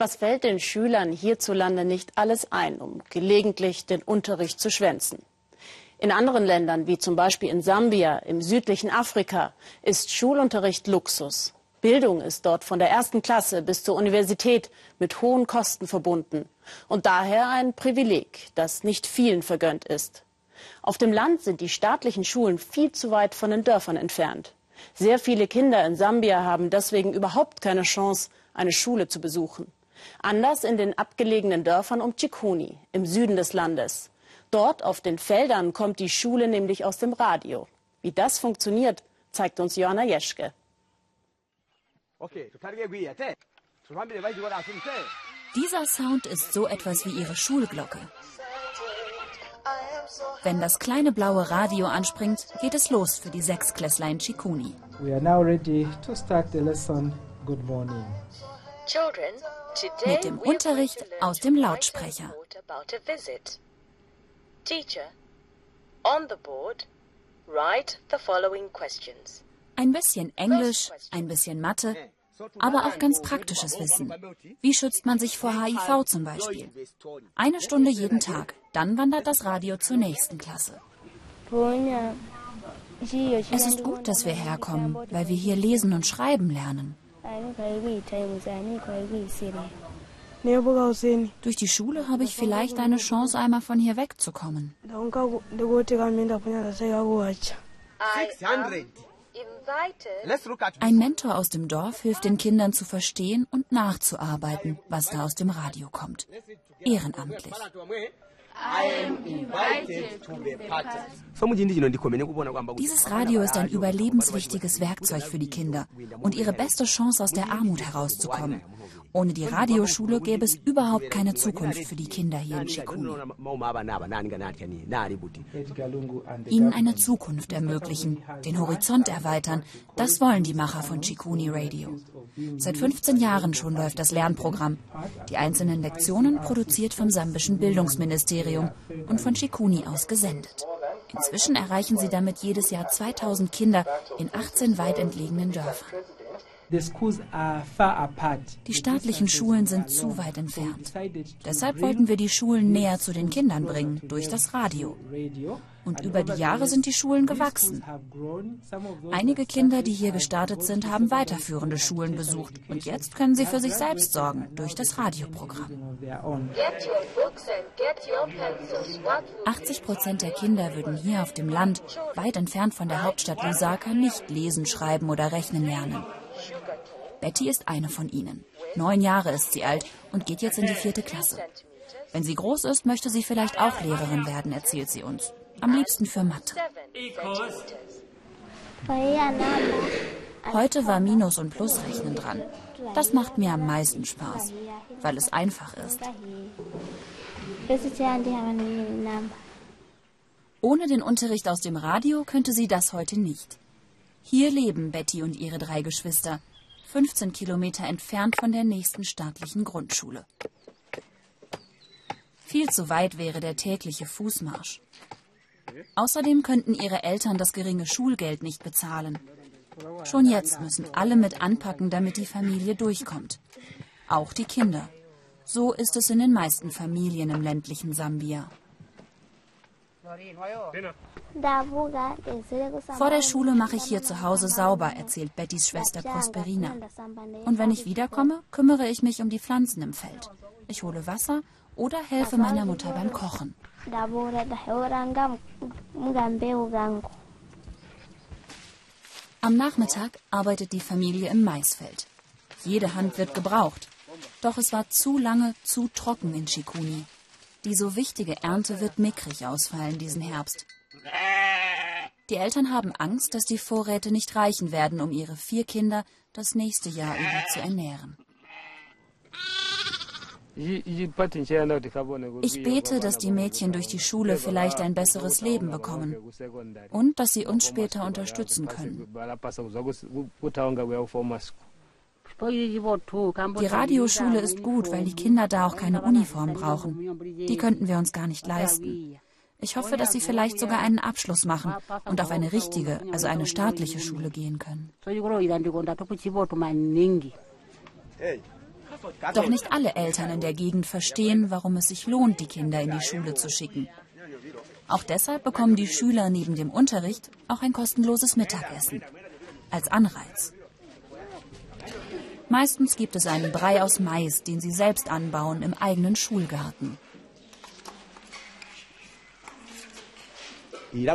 Was fällt den Schülern hierzulande nicht alles ein, um gelegentlich den Unterricht zu schwänzen? In anderen Ländern, wie zum Beispiel in Sambia, im südlichen Afrika, ist Schulunterricht Luxus. Bildung ist dort von der ersten Klasse bis zur Universität mit hohen Kosten verbunden und daher ein Privileg, das nicht vielen vergönnt ist. Auf dem Land sind die staatlichen Schulen viel zu weit von den Dörfern entfernt. Sehr viele Kinder in Sambia haben deswegen überhaupt keine Chance, eine Schule zu besuchen. Anders in den abgelegenen Dörfern um Chikuni im Süden des Landes. Dort auf den Feldern kommt die Schule nämlich aus dem Radio. Wie das funktioniert, zeigt uns Johanna Jeschke. Dieser Sound ist so etwas wie ihre Schulglocke. Wenn das kleine blaue Radio anspringt, geht es los für die Sechsklässlein Chikuni. We are now ready to start the lesson. Good morning. Mit dem Unterricht aus dem Lautsprecher. Ein bisschen Englisch, ein bisschen Mathe, aber auch ganz praktisches Wissen. Wie schützt man sich vor HIV zum Beispiel? Eine Stunde jeden Tag, dann wandert das Radio zur nächsten Klasse. Es ist gut, dass wir herkommen, weil wir hier lesen und schreiben lernen. Durch die Schule habe ich vielleicht eine Chance, einmal von hier wegzukommen. Ein Mentor aus dem Dorf hilft den Kindern zu verstehen und nachzuarbeiten, was da aus dem Radio kommt. Ehrenamtlich. Dieses Radio ist ein überlebenswichtiges Werkzeug für die Kinder und ihre beste Chance, aus der Armut herauszukommen. Ohne die Radioschule gäbe es überhaupt keine Zukunft für die Kinder hier in Chikuni. Ihnen eine Zukunft ermöglichen, den Horizont erweitern, das wollen die Macher von Chikuni Radio. Seit 15 Jahren schon läuft das Lernprogramm. Die einzelnen Lektionen produziert vom sambischen Bildungsministerium und von Chikuni aus gesendet. Inzwischen erreichen sie damit jedes Jahr 2000 Kinder in 18 weit entlegenen Dörfern. Die staatlichen Schulen sind zu weit entfernt. Deshalb wollten wir die Schulen näher zu den Kindern bringen, durch das Radio. Und über die Jahre sind die Schulen gewachsen. Einige Kinder, die hier gestartet sind, haben weiterführende Schulen besucht. Und jetzt können sie für sich selbst sorgen, durch das Radioprogramm. 80 Prozent der Kinder würden hier auf dem Land, weit entfernt von der Hauptstadt Lusaka, nicht lesen, schreiben oder rechnen lernen. Betty ist eine von ihnen. Neun Jahre ist sie alt und geht jetzt in die vierte Klasse. Wenn sie groß ist, möchte sie vielleicht auch Lehrerin werden, erzählt sie uns. Am liebsten für Mathe. Heute war Minus- und Plusrechnen dran. Das macht mir am meisten Spaß, weil es einfach ist. Ohne den Unterricht aus dem Radio könnte sie das heute nicht. Hier leben Betty und ihre drei Geschwister, 15 Kilometer entfernt von der nächsten staatlichen Grundschule. Viel zu weit wäre der tägliche Fußmarsch. Außerdem könnten ihre Eltern das geringe Schulgeld nicht bezahlen. Schon jetzt müssen alle mit anpacken, damit die Familie durchkommt. Auch die Kinder. So ist es in den meisten Familien im ländlichen Sambia. Vor der Schule mache ich hier zu Hause sauber, erzählt Bettys Schwester Prosperina. Und wenn ich wiederkomme, kümmere ich mich um die Pflanzen im Feld. Ich hole Wasser oder helfe meiner Mutter beim Kochen. Am Nachmittag arbeitet die Familie im Maisfeld. Jede Hand wird gebraucht. Doch es war zu lange zu trocken in Chikuni. Die so wichtige Ernte wird mickrig ausfallen diesen Herbst. Die Eltern haben Angst, dass die Vorräte nicht reichen werden, um ihre vier Kinder das nächste Jahr über zu ernähren. Ich bete, dass die Mädchen durch die Schule vielleicht ein besseres Leben bekommen und dass sie uns später unterstützen können. Die Radioschule ist gut, weil die Kinder da auch keine Uniform brauchen. Die könnten wir uns gar nicht leisten. Ich hoffe, dass sie vielleicht sogar einen Abschluss machen und auf eine richtige, also eine staatliche Schule gehen können. Doch nicht alle Eltern in der Gegend verstehen, warum es sich lohnt, die Kinder in die Schule zu schicken. Auch deshalb bekommen die Schüler neben dem Unterricht auch ein kostenloses Mittagessen. Als Anreiz. Meistens gibt es einen Brei aus Mais, den sie selbst anbauen im eigenen Schulgarten. Wir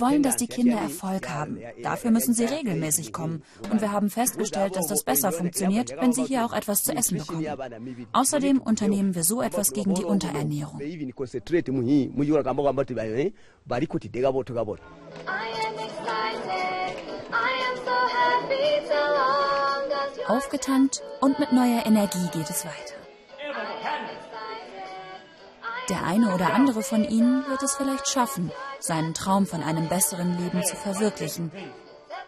wollen, dass die Kinder Erfolg haben. Dafür müssen sie regelmäßig kommen. Und wir haben festgestellt, dass das besser funktioniert, wenn sie hier auch etwas zu essen bekommen. Außerdem unternehmen wir so etwas gegen die Unterernährung. Aufgetankt und mit neuer Energie geht es weiter. Der eine oder andere von ihnen wird es vielleicht schaffen, seinen Traum von einem besseren Leben zu verwirklichen,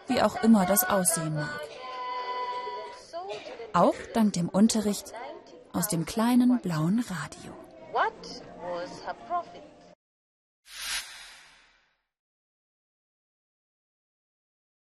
wie auch immer das aussehen mag. Auch dank dem Unterricht aus dem kleinen blauen Radio.